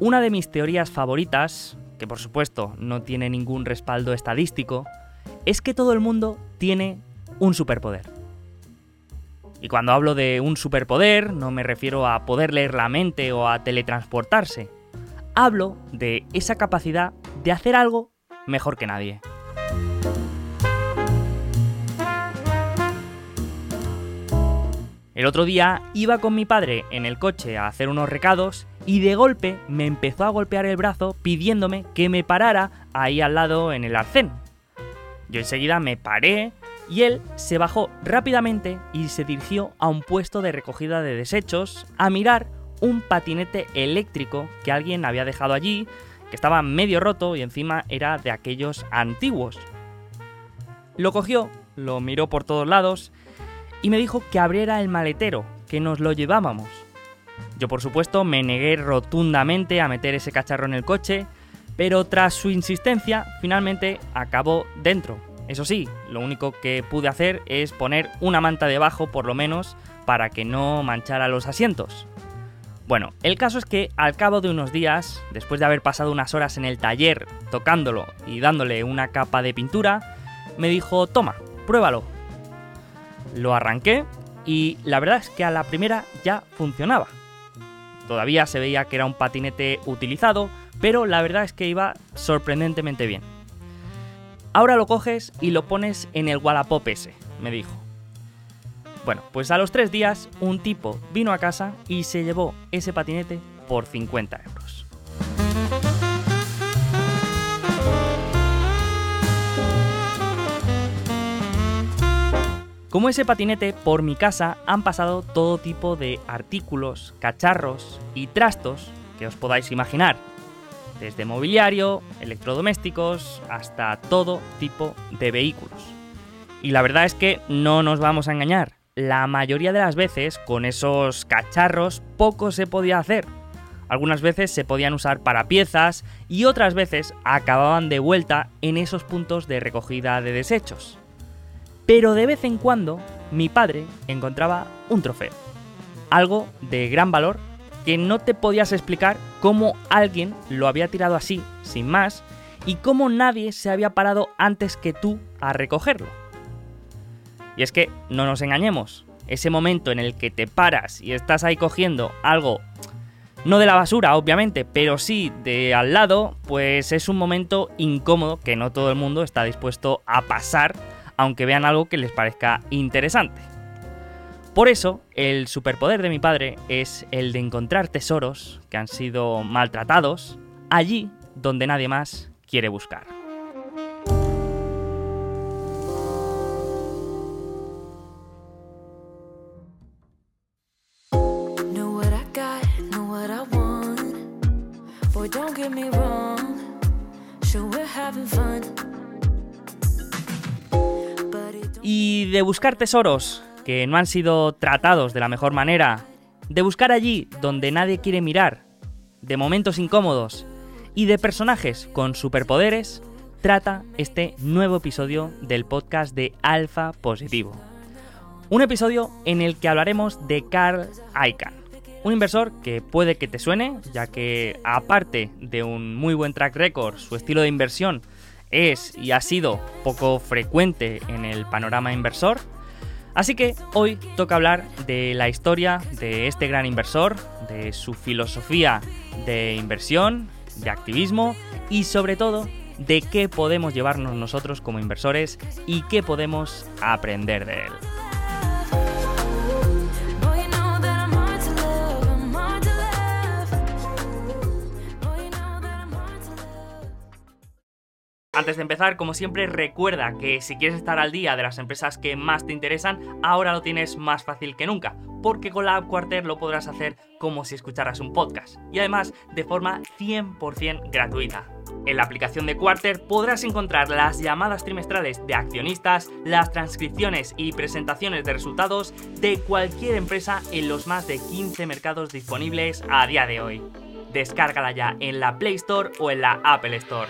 Una de mis teorías favoritas, que por supuesto no tiene ningún respaldo estadístico, es que todo el mundo tiene un superpoder. Y cuando hablo de un superpoder, no me refiero a poder leer la mente o a teletransportarse. Hablo de esa capacidad de hacer algo mejor que nadie. El otro día iba con mi padre en el coche a hacer unos recados y de golpe me empezó a golpear el brazo pidiéndome que me parara ahí al lado en el arcén. Yo enseguida me paré y él se bajó rápidamente y se dirigió a un puesto de recogida de desechos a mirar un patinete eléctrico que alguien había dejado allí, que estaba medio roto y encima era de aquellos antiguos. Lo cogió, lo miró por todos lados y me dijo que abriera el maletero, que nos lo llevábamos. Yo por supuesto me negué rotundamente a meter ese cacharro en el coche, pero tras su insistencia finalmente acabó dentro. Eso sí, lo único que pude hacer es poner una manta debajo por lo menos para que no manchara los asientos. Bueno, el caso es que al cabo de unos días, después de haber pasado unas horas en el taller tocándolo y dándole una capa de pintura, me dijo, toma, pruébalo. Lo arranqué y la verdad es que a la primera ya funcionaba. Todavía se veía que era un patinete utilizado, pero la verdad es que iba sorprendentemente bien. Ahora lo coges y lo pones en el Wallapop ese, me dijo. Bueno, pues a los tres días un tipo vino a casa y se llevó ese patinete por 50 euros. Como ese patinete, por mi casa han pasado todo tipo de artículos, cacharros y trastos que os podáis imaginar. Desde mobiliario, electrodomésticos, hasta todo tipo de vehículos. Y la verdad es que no nos vamos a engañar. La mayoría de las veces con esos cacharros poco se podía hacer. Algunas veces se podían usar para piezas y otras veces acababan de vuelta en esos puntos de recogida de desechos pero de vez en cuando mi padre encontraba un trofeo. Algo de gran valor que no te podías explicar cómo alguien lo había tirado así, sin más, y cómo nadie se había parado antes que tú a recogerlo. Y es que, no nos engañemos, ese momento en el que te paras y estás ahí cogiendo algo, no de la basura, obviamente, pero sí de al lado, pues es un momento incómodo que no todo el mundo está dispuesto a pasar aunque vean algo que les parezca interesante. Por eso, el superpoder de mi padre es el de encontrar tesoros que han sido maltratados allí donde nadie más quiere buscar. De buscar tesoros que no han sido tratados de la mejor manera, de buscar allí donde nadie quiere mirar, de momentos incómodos y de personajes con superpoderes, trata este nuevo episodio del podcast de Alfa Positivo. Un episodio en el que hablaremos de Carl Icahn, un inversor que puede que te suene, ya que aparte de un muy buen track record, su estilo de inversión es y ha sido poco frecuente en el panorama inversor. Así que hoy toca hablar de la historia de este gran inversor, de su filosofía de inversión, de activismo y sobre todo de qué podemos llevarnos nosotros como inversores y qué podemos aprender de él. Antes de empezar, como siempre, recuerda que si quieres estar al día de las empresas que más te interesan, ahora lo tienes más fácil que nunca, porque con la app Quarter lo podrás hacer como si escucharas un podcast, y además de forma 100% gratuita. En la aplicación de Quarter podrás encontrar las llamadas trimestrales de accionistas, las transcripciones y presentaciones de resultados de cualquier empresa en los más de 15 mercados disponibles a día de hoy. Descárgala ya en la Play Store o en la Apple Store.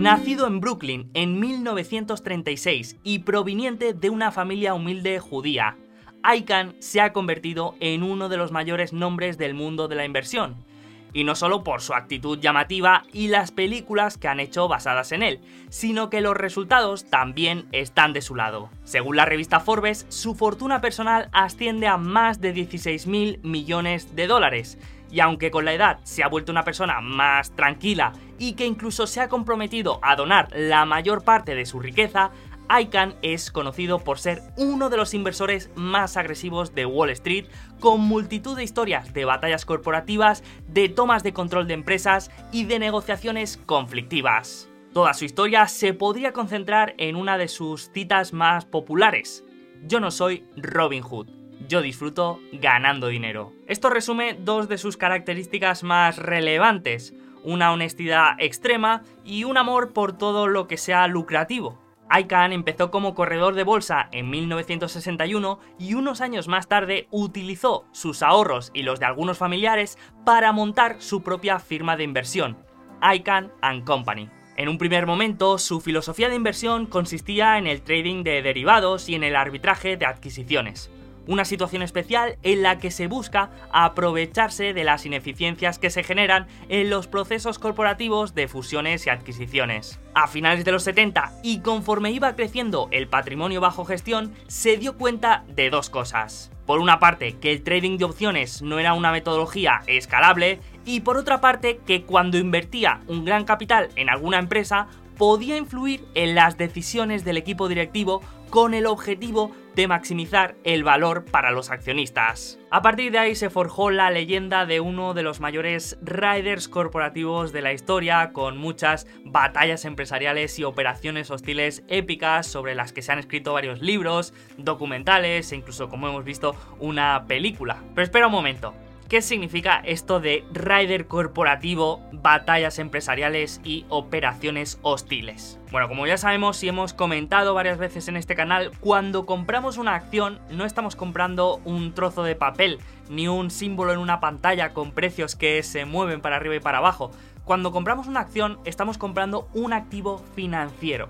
Nacido en Brooklyn en 1936 y proveniente de una familia humilde judía, ICANN se ha convertido en uno de los mayores nombres del mundo de la inversión. Y no solo por su actitud llamativa y las películas que han hecho basadas en él, sino que los resultados también están de su lado. Según la revista Forbes, su fortuna personal asciende a más de 16 mil millones de dólares, y aunque con la edad se ha vuelto una persona más tranquila y que incluso se ha comprometido a donar la mayor parte de su riqueza, ICANN es conocido por ser uno de los inversores más agresivos de Wall Street, con multitud de historias de batallas corporativas, de tomas de control de empresas y de negociaciones conflictivas. Toda su historia se podría concentrar en una de sus citas más populares. Yo no soy Robin Hood, yo disfruto ganando dinero. Esto resume dos de sus características más relevantes, una honestidad extrema y un amor por todo lo que sea lucrativo. ICANN empezó como corredor de bolsa en 1961 y unos años más tarde utilizó sus ahorros y los de algunos familiares para montar su propia firma de inversión, ICANN ⁇ Company. En un primer momento, su filosofía de inversión consistía en el trading de derivados y en el arbitraje de adquisiciones una situación especial en la que se busca aprovecharse de las ineficiencias que se generan en los procesos corporativos de fusiones y adquisiciones. A finales de los 70 y conforme iba creciendo el patrimonio bajo gestión, se dio cuenta de dos cosas. Por una parte, que el trading de opciones no era una metodología escalable y por otra parte, que cuando invertía un gran capital en alguna empresa, podía influir en las decisiones del equipo directivo con el objetivo de maximizar el valor para los accionistas. A partir de ahí se forjó la leyenda de uno de los mayores riders corporativos de la historia, con muchas batallas empresariales y operaciones hostiles épicas sobre las que se han escrito varios libros, documentales e incluso, como hemos visto, una película. Pero espera un momento, ¿Qué significa esto de rider corporativo, batallas empresariales y operaciones hostiles? Bueno, como ya sabemos y hemos comentado varias veces en este canal, cuando compramos una acción no estamos comprando un trozo de papel ni un símbolo en una pantalla con precios que se mueven para arriba y para abajo. Cuando compramos una acción estamos comprando un activo financiero.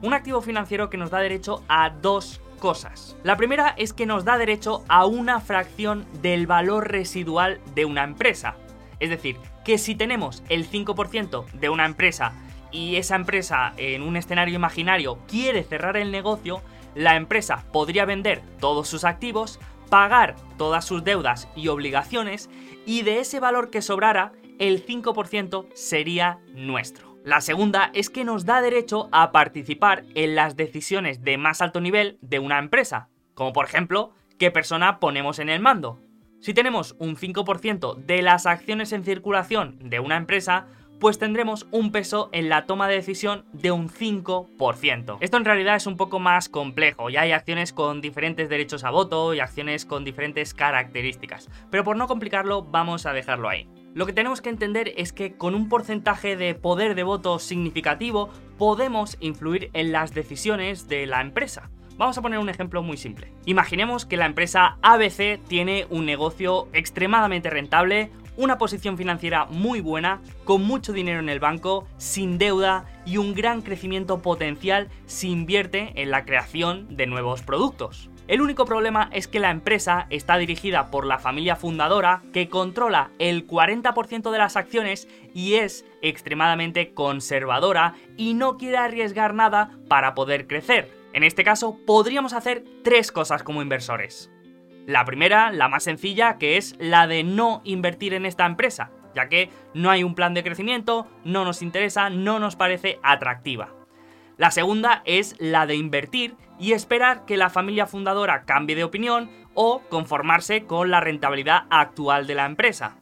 Un activo financiero que nos da derecho a dos cosas. La primera es que nos da derecho a una fracción del valor residual de una empresa. Es decir, que si tenemos el 5% de una empresa y esa empresa en un escenario imaginario quiere cerrar el negocio, la empresa podría vender todos sus activos, pagar todas sus deudas y obligaciones y de ese valor que sobrara, el 5% sería nuestro. La segunda es que nos da derecho a participar en las decisiones de más alto nivel de una empresa, como por ejemplo, qué persona ponemos en el mando. Si tenemos un 5% de las acciones en circulación de una empresa, pues tendremos un peso en la toma de decisión de un 5%. Esto en realidad es un poco más complejo, ya hay acciones con diferentes derechos a voto y acciones con diferentes características, pero por no complicarlo vamos a dejarlo ahí. Lo que tenemos que entender es que con un porcentaje de poder de voto significativo podemos influir en las decisiones de la empresa. Vamos a poner un ejemplo muy simple. Imaginemos que la empresa ABC tiene un negocio extremadamente rentable, una posición financiera muy buena, con mucho dinero en el banco, sin deuda y un gran crecimiento potencial si invierte en la creación de nuevos productos. El único problema es que la empresa está dirigida por la familia fundadora que controla el 40% de las acciones y es extremadamente conservadora y no quiere arriesgar nada para poder crecer. En este caso, podríamos hacer tres cosas como inversores. La primera, la más sencilla, que es la de no invertir en esta empresa, ya que no hay un plan de crecimiento, no nos interesa, no nos parece atractiva. La segunda es la de invertir y esperar que la familia fundadora cambie de opinión o conformarse con la rentabilidad actual de la empresa.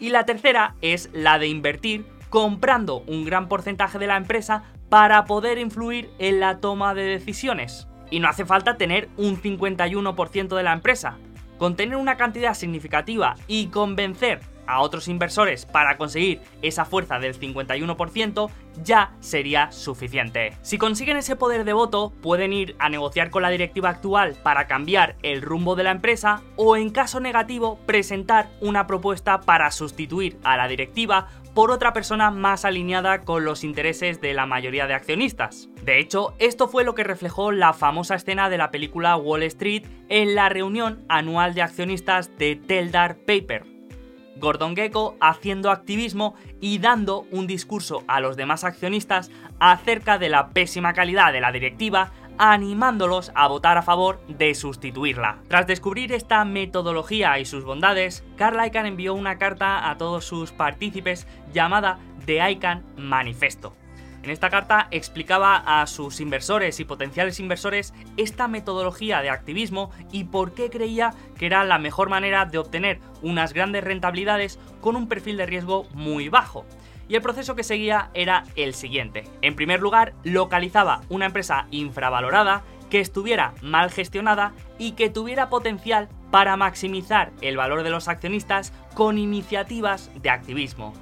Y la tercera es la de invertir comprando un gran porcentaje de la empresa para poder influir en la toma de decisiones. Y no hace falta tener un 51% de la empresa. Con tener una cantidad significativa y convencer a otros inversores para conseguir esa fuerza del 51%, ya sería suficiente. Si consiguen ese poder de voto, pueden ir a negociar con la directiva actual para cambiar el rumbo de la empresa o en caso negativo presentar una propuesta para sustituir a la directiva por otra persona más alineada con los intereses de la mayoría de accionistas. De hecho, esto fue lo que reflejó la famosa escena de la película Wall Street en la reunión anual de accionistas de Teldar Paper. Gordon Gecko haciendo activismo y dando un discurso a los demás accionistas acerca de la pésima calidad de la directiva animándolos a votar a favor de sustituirla. Tras descubrir esta metodología y sus bondades, Carl Icahn envió una carta a todos sus partícipes llamada The Icahn Manifesto. En esta carta explicaba a sus inversores y potenciales inversores esta metodología de activismo y por qué creía que era la mejor manera de obtener unas grandes rentabilidades con un perfil de riesgo muy bajo y el proceso que seguía era el siguiente. En primer lugar, localizaba una empresa infravalorada que estuviera mal gestionada y que tuviera potencial para maximizar el valor de los accionistas con iniciativas de activismo.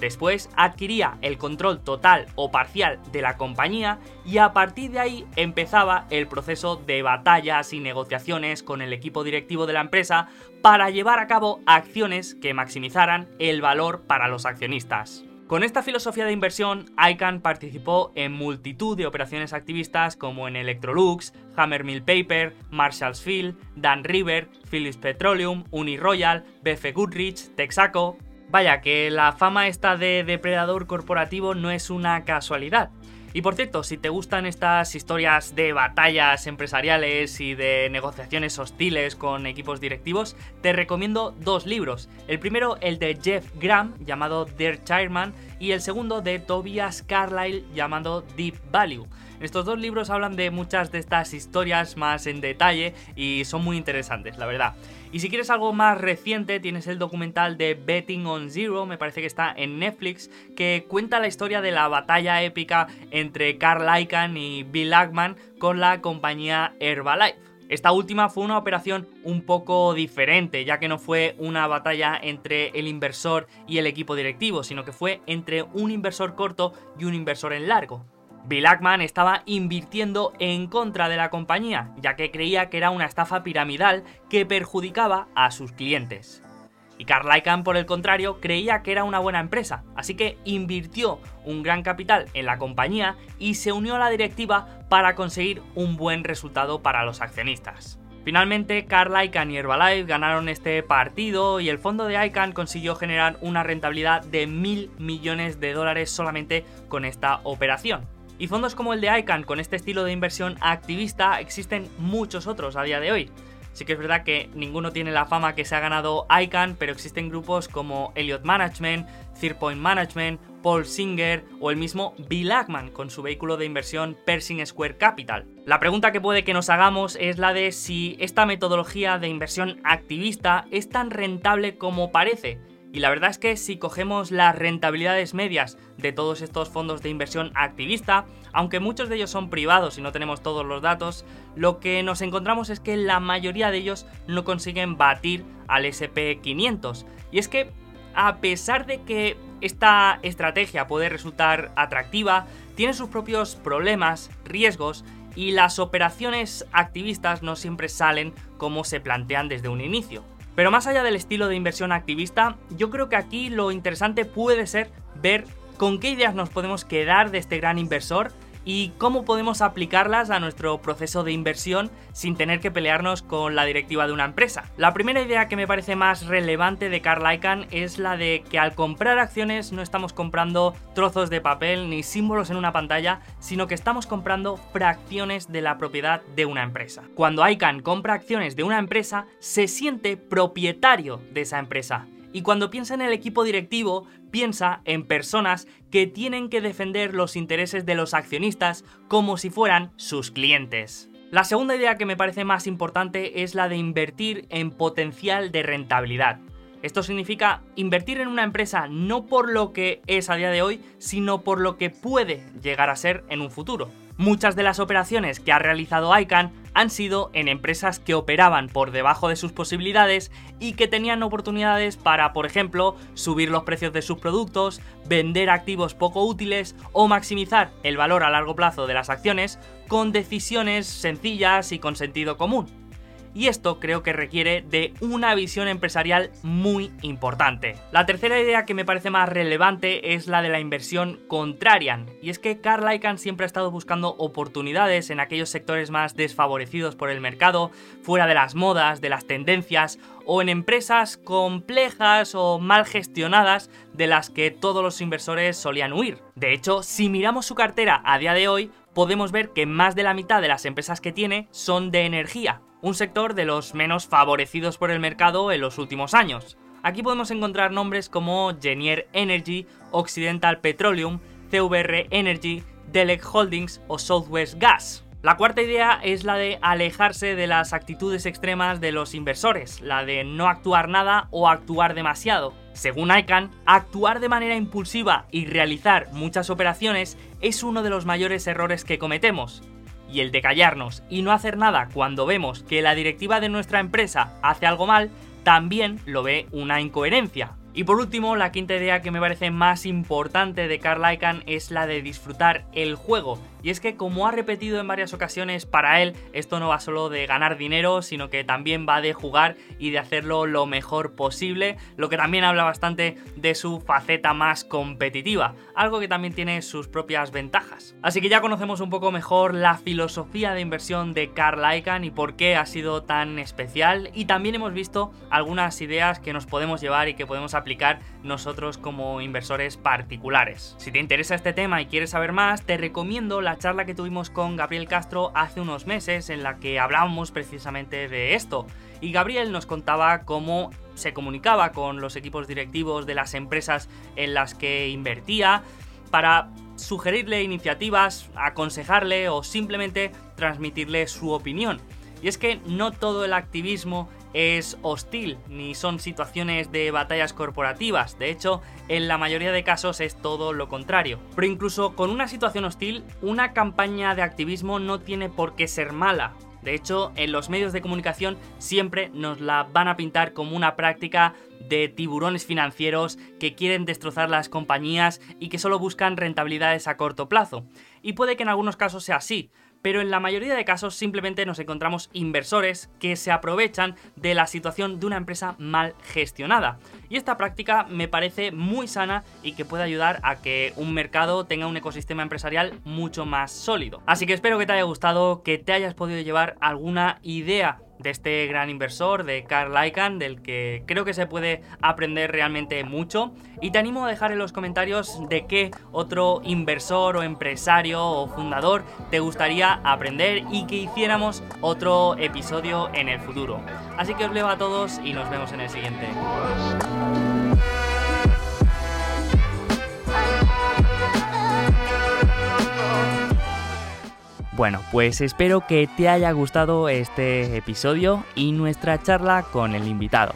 Después adquiría el control total o parcial de la compañía y a partir de ahí empezaba el proceso de batallas y negociaciones con el equipo directivo de la empresa para llevar a cabo acciones que maximizaran el valor para los accionistas. Con esta filosofía de inversión, ICANN participó en multitud de operaciones activistas como en Electrolux, Hammermill Paper, Marshall's Field, Dan River, Phillips Petroleum, Uniroyal, BF Goodrich, Texaco. Vaya, que la fama esta de depredador corporativo no es una casualidad. Y por cierto, si te gustan estas historias de batallas empresariales y de negociaciones hostiles con equipos directivos, te recomiendo dos libros. El primero, el de Jeff Graham, llamado Dear Chairman, y el segundo de Tobias Carlyle, llamado Deep Value. Estos dos libros hablan de muchas de estas historias más en detalle y son muy interesantes, la verdad. Y si quieres algo más reciente, tienes el documental de Betting on Zero, me parece que está en Netflix, que cuenta la historia de la batalla épica entre Carl Icahn y Bill Ackman con la compañía Herbalife. Esta última fue una operación un poco diferente, ya que no fue una batalla entre el inversor y el equipo directivo, sino que fue entre un inversor corto y un inversor en largo. Bill Ackman estaba invirtiendo en contra de la compañía, ya que creía que era una estafa piramidal que perjudicaba a sus clientes. Y Carl Icahn, por el contrario, creía que era una buena empresa, así que invirtió un gran capital en la compañía y se unió a la directiva para conseguir un buen resultado para los accionistas. Finalmente, Carl Icahn y Herbalife ganaron este partido y el fondo de Icahn consiguió generar una rentabilidad de mil millones de dólares solamente con esta operación. Y fondos como el de ICANN con este estilo de inversión activista existen muchos otros a día de hoy. Sí que es verdad que ninguno tiene la fama que se ha ganado ICANN, pero existen grupos como Elliott Management, Point Management, Paul Singer o el mismo Bill Ackman con su vehículo de inversión Pershing Square Capital. La pregunta que puede que nos hagamos es la de si esta metodología de inversión activista es tan rentable como parece y la verdad es que si cogemos las rentabilidades medias de todos estos fondos de inversión activista, aunque muchos de ellos son privados y no tenemos todos los datos, lo que nos encontramos es que la mayoría de ellos no consiguen batir al SP500. Y es que a pesar de que esta estrategia puede resultar atractiva, tiene sus propios problemas, riesgos y las operaciones activistas no siempre salen como se plantean desde un inicio. Pero más allá del estilo de inversión activista, yo creo que aquí lo interesante puede ser ver con qué ideas nos podemos quedar de este gran inversor y cómo podemos aplicarlas a nuestro proceso de inversión sin tener que pelearnos con la directiva de una empresa. La primera idea que me parece más relevante de Carl Icahn es la de que al comprar acciones no estamos comprando trozos de papel ni símbolos en una pantalla, sino que estamos comprando fracciones de la propiedad de una empresa. Cuando Icahn compra acciones de una empresa, se siente propietario de esa empresa y cuando piensa en el equipo directivo, piensa en personas que tienen que defender los intereses de los accionistas como si fueran sus clientes. La segunda idea que me parece más importante es la de invertir en potencial de rentabilidad. Esto significa invertir en una empresa no por lo que es a día de hoy, sino por lo que puede llegar a ser en un futuro. Muchas de las operaciones que ha realizado ICANN han sido en empresas que operaban por debajo de sus posibilidades y que tenían oportunidades para, por ejemplo, subir los precios de sus productos, vender activos poco útiles o maximizar el valor a largo plazo de las acciones con decisiones sencillas y con sentido común. Y esto creo que requiere de una visión empresarial muy importante. La tercera idea que me parece más relevante es la de la inversión contrarian, y es que Carl Icahn siempre ha estado buscando oportunidades en aquellos sectores más desfavorecidos por el mercado, fuera de las modas, de las tendencias o en empresas complejas o mal gestionadas de las que todos los inversores solían huir. De hecho, si miramos su cartera a día de hoy, podemos ver que más de la mitad de las empresas que tiene son de energía, un sector de los menos favorecidos por el mercado en los últimos años. Aquí podemos encontrar nombres como Genier Energy, Occidental Petroleum, CVR Energy, Delec Holdings o Southwest Gas. La cuarta idea es la de alejarse de las actitudes extremas de los inversores, la de no actuar nada o actuar demasiado. Según ICANN, actuar de manera impulsiva y realizar muchas operaciones es uno de los mayores errores que cometemos. Y el de callarnos y no hacer nada cuando vemos que la directiva de nuestra empresa hace algo mal, también lo ve una incoherencia. Y por último, la quinta idea que me parece más importante de Carl Icahn es la de disfrutar el juego. Y es que como ha repetido en varias ocasiones, para él esto no va solo de ganar dinero, sino que también va de jugar y de hacerlo lo mejor posible, lo que también habla bastante de su faceta más competitiva, algo que también tiene sus propias ventajas. Así que ya conocemos un poco mejor la filosofía de inversión de Carl Icahn y por qué ha sido tan especial y también hemos visto algunas ideas que nos podemos llevar y que podemos aplicar nosotros como inversores particulares. Si te interesa este tema y quieres saber más, te recomiendo la charla que tuvimos con Gabriel Castro hace unos meses en la que hablábamos precisamente de esto. Y Gabriel nos contaba cómo se comunicaba con los equipos directivos de las empresas en las que invertía para sugerirle iniciativas, aconsejarle o simplemente transmitirle su opinión. Y es que no todo el activismo es hostil, ni son situaciones de batallas corporativas. De hecho, en la mayoría de casos es todo lo contrario. Pero incluso con una situación hostil, una campaña de activismo no tiene por qué ser mala. De hecho, en los medios de comunicación siempre nos la van a pintar como una práctica de tiburones financieros que quieren destrozar las compañías y que solo buscan rentabilidades a corto plazo. Y puede que en algunos casos sea así, pero en la mayoría de casos simplemente nos encontramos inversores que se aprovechan de la situación de una empresa mal gestionada. Y esta práctica me parece muy sana y que puede ayudar a que un mercado tenga un ecosistema empresarial mucho más sólido. Así que espero que te haya gustado, que te hayas podido llevar alguna idea de este gran inversor, de Carl Icahn, del que creo que se puede aprender realmente mucho. Y te animo a dejar en los comentarios de qué otro inversor o empresario o fundador te gustaría aprender y que hiciéramos otro episodio en el futuro. Así que os leo a todos y nos vemos en el siguiente. Bueno, pues espero que te haya gustado este episodio y nuestra charla con el invitado.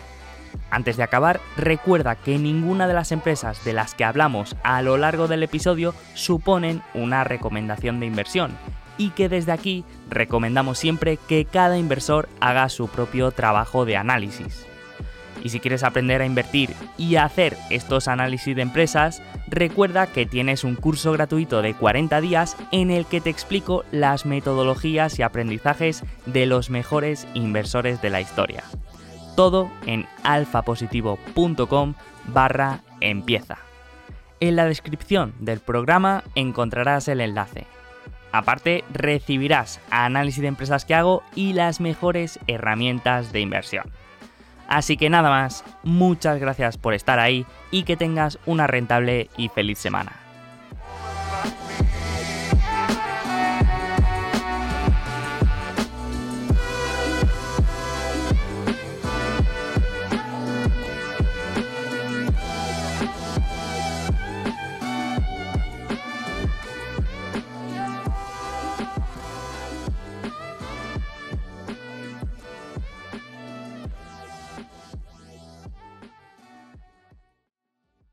Antes de acabar, recuerda que ninguna de las empresas de las que hablamos a lo largo del episodio suponen una recomendación de inversión y que desde aquí recomendamos siempre que cada inversor haga su propio trabajo de análisis. Y si quieres aprender a invertir y hacer estos análisis de empresas, recuerda que tienes un curso gratuito de 40 días en el que te explico las metodologías y aprendizajes de los mejores inversores de la historia. Todo en alfapositivo.com barra empieza. En la descripción del programa encontrarás el enlace. Aparte, recibirás análisis de empresas que hago y las mejores herramientas de inversión. Así que nada más, muchas gracias por estar ahí y que tengas una rentable y feliz semana.